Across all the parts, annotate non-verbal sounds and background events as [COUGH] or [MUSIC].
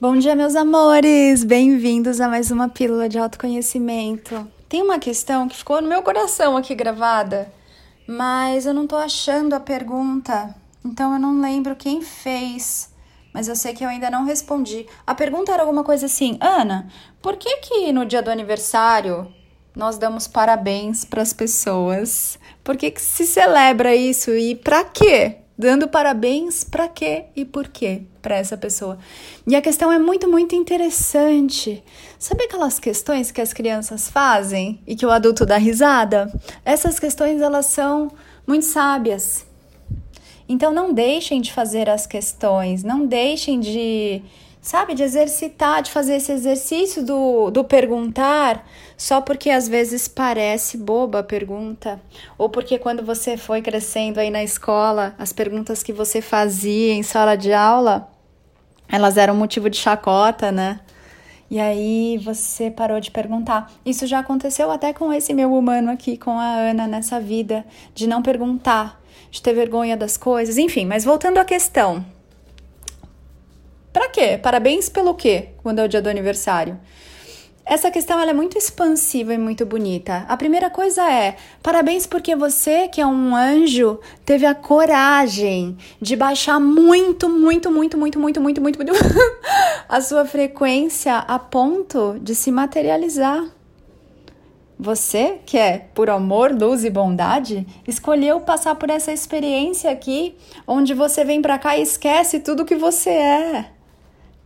Bom dia, meus amores! Bem-vindos a mais uma pílula de autoconhecimento. Tem uma questão que ficou no meu coração aqui gravada, mas eu não tô achando a pergunta, então eu não lembro quem fez, mas eu sei que eu ainda não respondi. A pergunta era alguma coisa assim: Ana, por que que no dia do aniversário nós damos parabéns para as pessoas? Por que, que se celebra isso e para quê? Dando parabéns para quê e por quê para essa pessoa. E a questão é muito, muito interessante. Sabe aquelas questões que as crianças fazem e que o adulto dá risada? Essas questões elas são muito sábias. Então não deixem de fazer as questões, não deixem de sabe, de exercitar, de fazer esse exercício do, do perguntar, só porque às vezes parece boba a pergunta, ou porque quando você foi crescendo aí na escola, as perguntas que você fazia em sala de aula, elas eram motivo de chacota, né? E aí você parou de perguntar. Isso já aconteceu até com esse meu humano aqui, com a Ana, nessa vida, de não perguntar, de ter vergonha das coisas, enfim, mas voltando à questão. Para quê? Parabéns pelo quê? Quando é o dia do aniversário. Essa questão é muito expansiva e muito bonita. A primeira coisa é: parabéns porque você, que é um anjo, teve a coragem de baixar muito, muito, muito, muito, muito, muito, muito, muito [LAUGHS] a sua frequência a ponto de se materializar. Você, que é por amor, luz e bondade, escolheu passar por essa experiência aqui, onde você vem para cá e esquece tudo que você é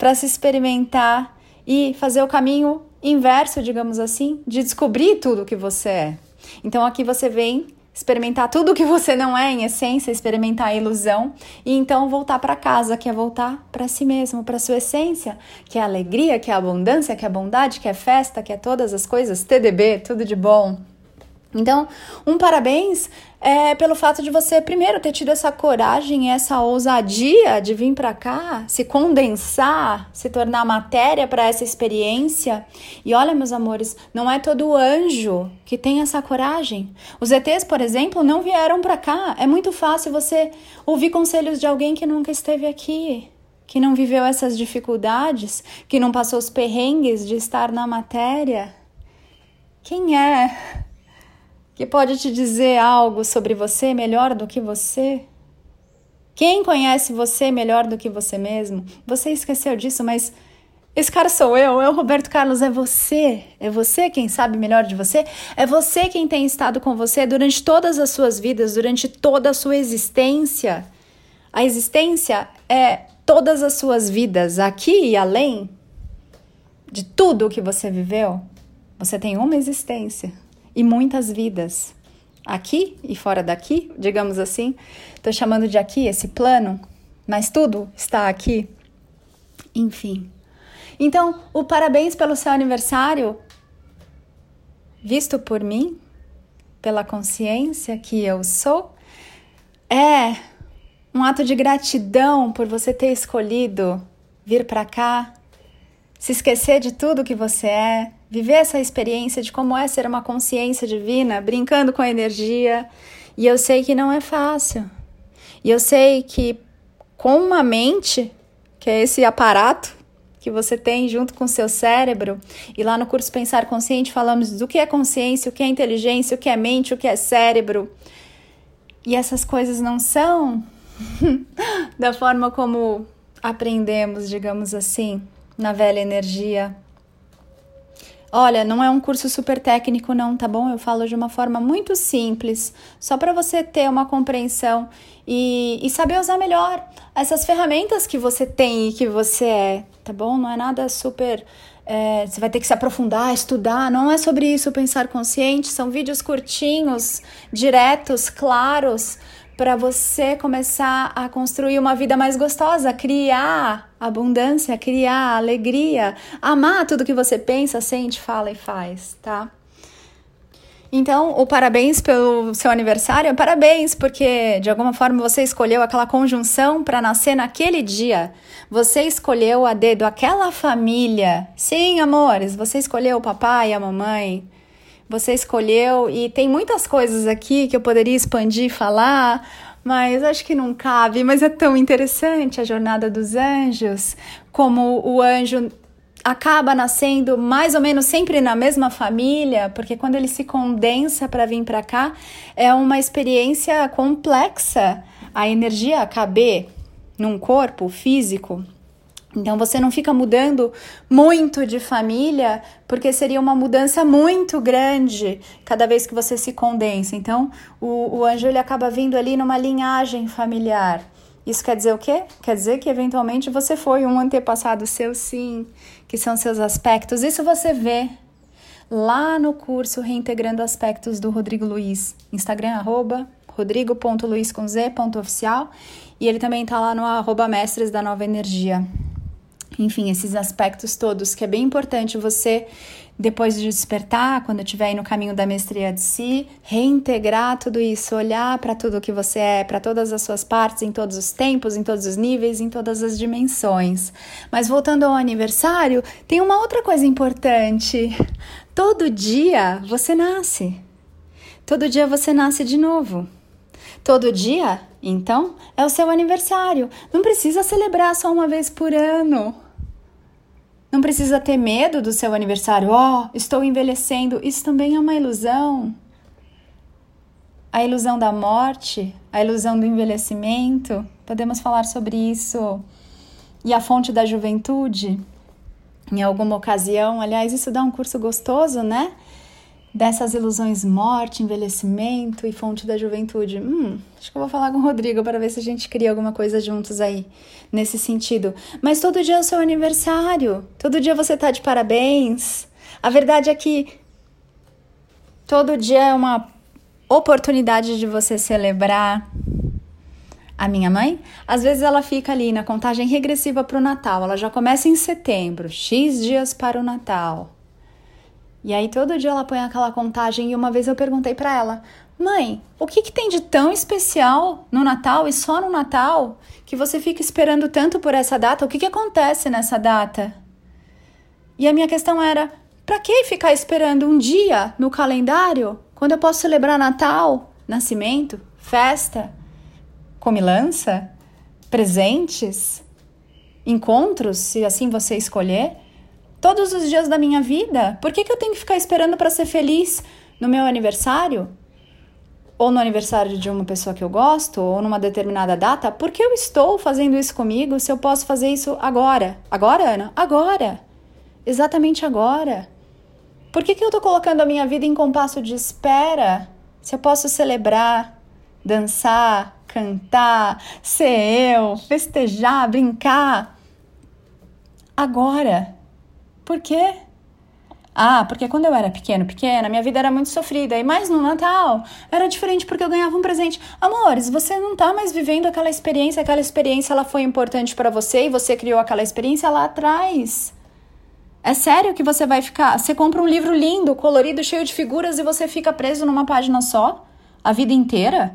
para se experimentar e fazer o caminho inverso, digamos assim, de descobrir tudo o que você é. Então aqui você vem experimentar tudo o que você não é, em essência, experimentar a ilusão e então voltar para casa, que é voltar para si mesmo, para sua essência, que é alegria, que é abundância, que é bondade, que é festa, que é todas as coisas, TDB, tudo de bom. Então, um parabéns é pelo fato de você, primeiro, ter tido essa coragem, essa ousadia de vir para cá, se condensar, se tornar matéria para essa experiência. E olha, meus amores, não é todo anjo que tem essa coragem. Os ETs, por exemplo, não vieram para cá. É muito fácil você ouvir conselhos de alguém que nunca esteve aqui. Que não viveu essas dificuldades, que não passou os perrengues de estar na matéria. Quem é que pode te dizer algo sobre você melhor do que você? Quem conhece você melhor do que você mesmo? Você esqueceu disso, mas esse cara sou eu, é o Roberto Carlos, é você. É você quem sabe melhor de você. É você quem tem estado com você durante todas as suas vidas, durante toda a sua existência. A existência é todas as suas vidas, aqui e além de tudo o que você viveu. Você tem uma existência e muitas vidas. Aqui e fora daqui, digamos assim, estou chamando de aqui esse plano, mas tudo está aqui. Enfim. Então, o parabéns pelo seu aniversário, visto por mim, pela consciência que eu sou, é um ato de gratidão por você ter escolhido vir para cá, se esquecer de tudo que você é, viver essa experiência de como é ser uma consciência divina, brincando com a energia. E eu sei que não é fácil. E eu sei que com uma mente, que é esse aparato que você tem junto com o seu cérebro, e lá no curso Pensar Consciente falamos do que é consciência, o que é inteligência, o que é mente, o que é cérebro. E essas coisas não são [LAUGHS] da forma como aprendemos, digamos assim, na velha energia Olha, não é um curso super técnico, não, tá bom? Eu falo de uma forma muito simples, só para você ter uma compreensão e, e saber usar melhor essas ferramentas que você tem e que você é, tá bom? Não é nada super. É, você vai ter que se aprofundar, estudar. Não é sobre isso pensar consciente. São vídeos curtinhos, diretos, claros, para você começar a construir uma vida mais gostosa, criar abundância, criar alegria, amar tudo que você pensa, sente, fala e faz, tá? Então, o parabéns pelo seu aniversário, parabéns, porque de alguma forma você escolheu aquela conjunção para nascer naquele dia. Você escolheu a dedo aquela família. Sim, amores, você escolheu o papai e a mamãe, você escolheu e tem muitas coisas aqui que eu poderia expandir e falar, mas acho que não cabe. Mas é tão interessante a jornada dos anjos, como o anjo acaba nascendo mais ou menos sempre na mesma família, porque quando ele se condensa para vir para cá, é uma experiência complexa. A energia caber num corpo físico então você não fica mudando muito de família, porque seria uma mudança muito grande cada vez que você se condensa. Então o, o anjo ele acaba vindo ali numa linhagem familiar. Isso quer dizer o quê? Quer dizer que eventualmente você foi um antepassado seu, sim, que são seus aspectos. Isso você vê lá no curso Reintegrando Aspectos do Rodrigo Luiz. Instagram, arroba rodrigo.luiz com Z, oficial. E ele também tá lá no arroba mestres da nova energia enfim, esses aspectos todos que é bem importante você depois de despertar, quando estiver aí no caminho da mestria de si, reintegrar tudo isso, olhar para tudo que você é, para todas as suas partes, em todos os tempos, em todos os níveis, em todas as dimensões. Mas voltando ao aniversário, tem uma outra coisa importante. Todo dia você nasce. Todo dia você nasce de novo. Todo dia, então, é o seu aniversário. Não precisa celebrar só uma vez por ano. Não precisa ter medo do seu aniversário. Oh, estou envelhecendo. Isso também é uma ilusão. A ilusão da morte, a ilusão do envelhecimento. Podemos falar sobre isso. E a fonte da juventude. Em alguma ocasião, aliás, isso dá um curso gostoso, né? Dessas ilusões morte, envelhecimento e fonte da juventude. Hum, acho que eu vou falar com o Rodrigo para ver se a gente cria alguma coisa juntos aí nesse sentido. Mas todo dia é o seu aniversário, todo dia você tá de parabéns. A verdade é que todo dia é uma oportunidade de você celebrar. A minha mãe, às vezes ela fica ali na contagem regressiva para o Natal. Ela já começa em setembro, X dias para o Natal. E aí todo dia ela põe aquela contagem e uma vez eu perguntei para ela: "Mãe, o que, que tem de tão especial no Natal e só no Natal que você fica esperando tanto por essa data? O que que acontece nessa data?" E a minha questão era: para que ficar esperando um dia no calendário quando eu posso celebrar Natal, nascimento, festa, comilança, presentes, encontros, se assim você escolher? Todos os dias da minha vida? Por que, que eu tenho que ficar esperando para ser feliz no meu aniversário? Ou no aniversário de uma pessoa que eu gosto, ou numa determinada data? Por que eu estou fazendo isso comigo se eu posso fazer isso agora? Agora, Ana? Agora! Exatamente agora! Por que, que eu estou colocando a minha vida em compasso de espera se eu posso celebrar, dançar, cantar, ser eu, festejar, brincar? Agora! Por quê? Ah, porque quando eu era pequeno, pequena, minha vida era muito sofrida. E mais no Natal, era diferente porque eu ganhava um presente. Amores, você não tá mais vivendo aquela experiência, aquela experiência ela foi importante para você e você criou aquela experiência lá atrás. É sério que você vai ficar, você compra um livro lindo, colorido, cheio de figuras e você fica preso numa página só a vida inteira?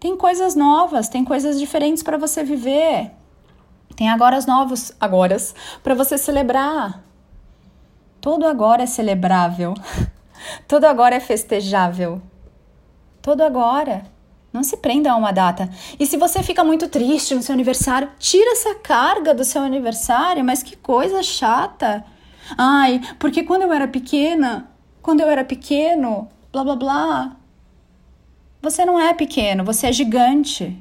Tem coisas novas, tem coisas diferentes para você viver. Tem agora novos agoras para você celebrar. Todo agora é celebrável. [LAUGHS] Todo agora é festejável. Todo agora. Não se prenda a uma data. E se você fica muito triste no seu aniversário, tira essa carga do seu aniversário. Mas que coisa chata. Ai, porque quando eu era pequena, quando eu era pequeno, blá blá blá. Você não é pequeno, você é gigante.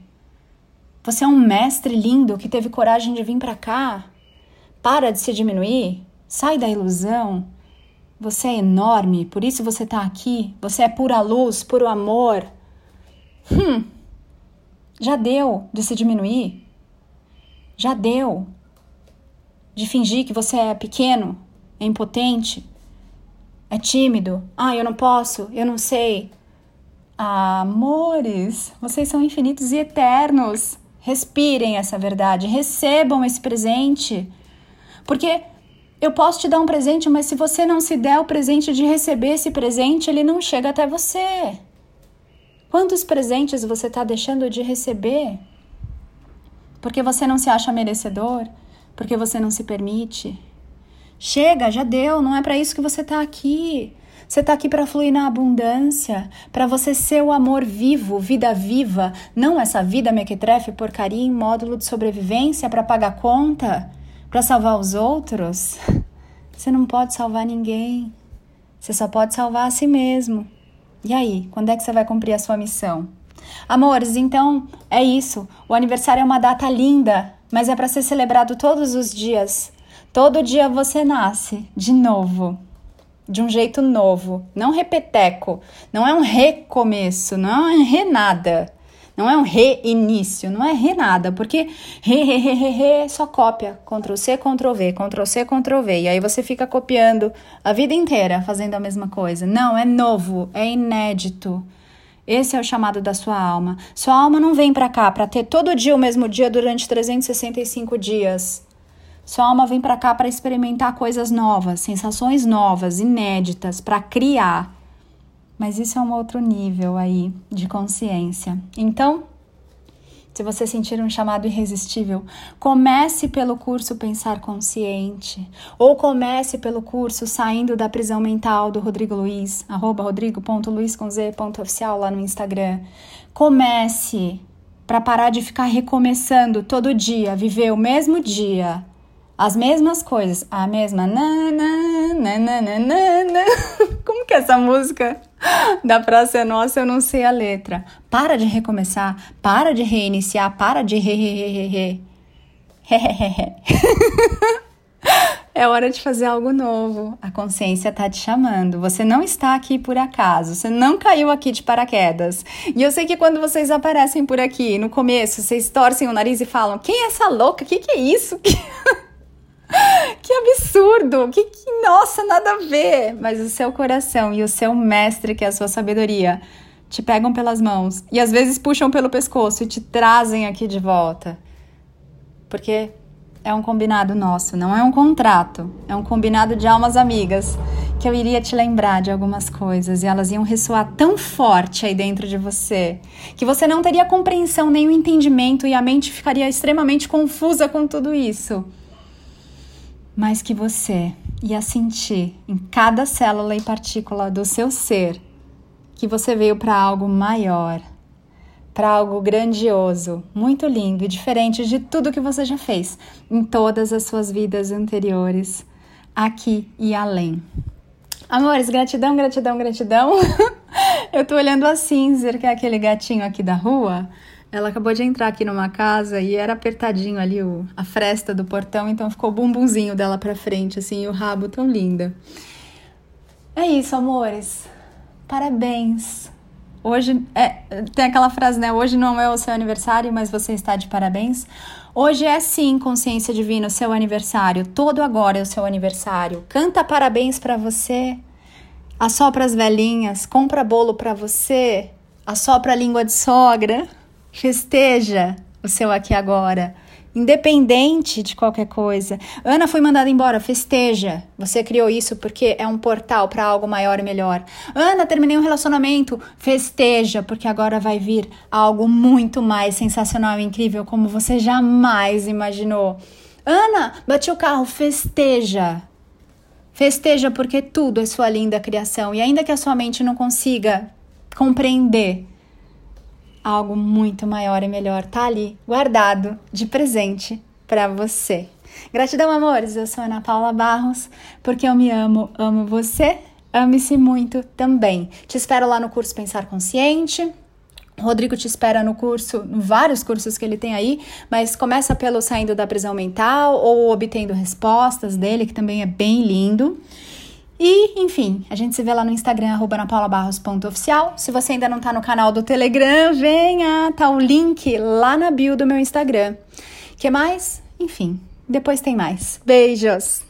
Você é um mestre lindo que teve coragem de vir para cá. Para de se diminuir. Sai da ilusão. Você é enorme, por isso você está aqui. Você é pura luz, puro amor. Hum, já deu de se diminuir? Já deu de fingir que você é pequeno, é impotente, é tímido. Ah, eu não posso, eu não sei. Amores, vocês são infinitos e eternos. Respirem essa verdade, recebam esse presente. Porque eu posso te dar um presente, mas se você não se der o presente de receber esse presente, ele não chega até você. Quantos presentes você está deixando de receber? Porque você não se acha merecedor? Porque você não se permite? Chega, já deu, não é para isso que você está aqui. Você está aqui para fluir na abundância, para você ser o amor vivo, vida viva, não essa vida mequetrefe, porcaria em módulo de sobrevivência para pagar conta, para salvar os outros. [LAUGHS] Você não pode salvar ninguém. Você só pode salvar a si mesmo. E aí, quando é que você vai cumprir a sua missão? Amores, então é isso. O aniversário é uma data linda, mas é para ser celebrado todos os dias. Todo dia você nasce de novo de um jeito novo, não repeteco, não é um recomeço, não é um renada, não é um reinício, não é renada, porque re, re, re, re, re só cópia, Ctrl C, Ctrl V, Ctrl C, Ctrl V, e aí você fica copiando a vida inteira fazendo a mesma coisa. Não, é novo, é inédito. Esse é o chamado da sua alma. Sua alma não vem para cá para ter todo dia o mesmo dia durante 365 dias. Sua alma vem para cá para experimentar coisas novas, sensações novas, inéditas, para criar. Mas isso é um outro nível aí de consciência. Então, se você sentir um chamado irresistível, comece pelo curso Pensar Consciente, ou comece pelo curso Saindo da Prisão Mental do Rodrigo Luiz, arroba rodrigo.luiz.oficial lá no Instagram. Comece para parar de ficar recomeçando todo dia, viver o mesmo dia, as mesmas coisas, a mesma na, na, na, na, na, na. [LAUGHS] Como que é essa música da Praça Nossa? Eu não sei a letra. Para de recomeçar, para de reiniciar, para de re, re, re, re, re. [LAUGHS] É hora de fazer algo novo. A consciência tá te chamando. Você não está aqui por acaso. Você não caiu aqui de paraquedas. E eu sei que quando vocês aparecem por aqui, no começo, vocês torcem o nariz e falam: Quem é essa louca? O que, que é isso? [LAUGHS] [LAUGHS] que absurdo! Que, que, nossa, nada a ver! Mas o seu coração e o seu mestre, que é a sua sabedoria, te pegam pelas mãos e às vezes puxam pelo pescoço e te trazem aqui de volta. Porque é um combinado nosso, não é um contrato, é um combinado de almas amigas que eu iria te lembrar de algumas coisas e elas iam ressoar tão forte aí dentro de você que você não teria compreensão nem o entendimento e a mente ficaria extremamente confusa com tudo isso mas que você ia sentir em cada célula e partícula do seu ser que você veio para algo maior, para algo grandioso, muito lindo e diferente de tudo que você já fez em todas as suas vidas anteriores, aqui e além. Amores, gratidão, gratidão, gratidão. [LAUGHS] Eu tô olhando a Cinzer, que é aquele gatinho aqui da rua. Ela acabou de entrar aqui numa casa e era apertadinho ali o, a fresta do portão, então ficou o bumbumzinho dela pra frente, assim, e o rabo tão linda. É isso, amores. Parabéns. Hoje é, tem aquela frase, né? Hoje não é o seu aniversário, mas você está de parabéns. Hoje é sim, consciência divina, o seu aniversário. Todo agora é o seu aniversário. Canta parabéns para você. Assopra as velhinhas, compra bolo para você, assopra a língua de sogra. Festeja o seu aqui agora, independente de qualquer coisa. Ana foi mandada embora, festeja. Você criou isso porque é um portal para algo maior e melhor. Ana, terminei um relacionamento, festeja, porque agora vai vir algo muito mais sensacional e incrível como você jamais imaginou. Ana, bati o carro, festeja. Festeja porque tudo é sua linda criação e ainda que a sua mente não consiga compreender, algo muito maior e melhor tá ali, guardado de presente para você. Gratidão, amores. Eu sou Ana Paula Barros, porque eu me amo, amo você. Ame-se muito também. Te espero lá no curso Pensar Consciente. Rodrigo te espera no curso, vários cursos que ele tem aí, mas começa pelo Saindo da Prisão Mental ou Obtendo Respostas dele, que também é bem lindo. E, enfim, a gente se vê lá no Instagram, arroba napaulabarros.oficial. Se você ainda não tá no canal do Telegram, venha, tá o link lá na bio do meu Instagram. que mais? Enfim, depois tem mais. Beijos!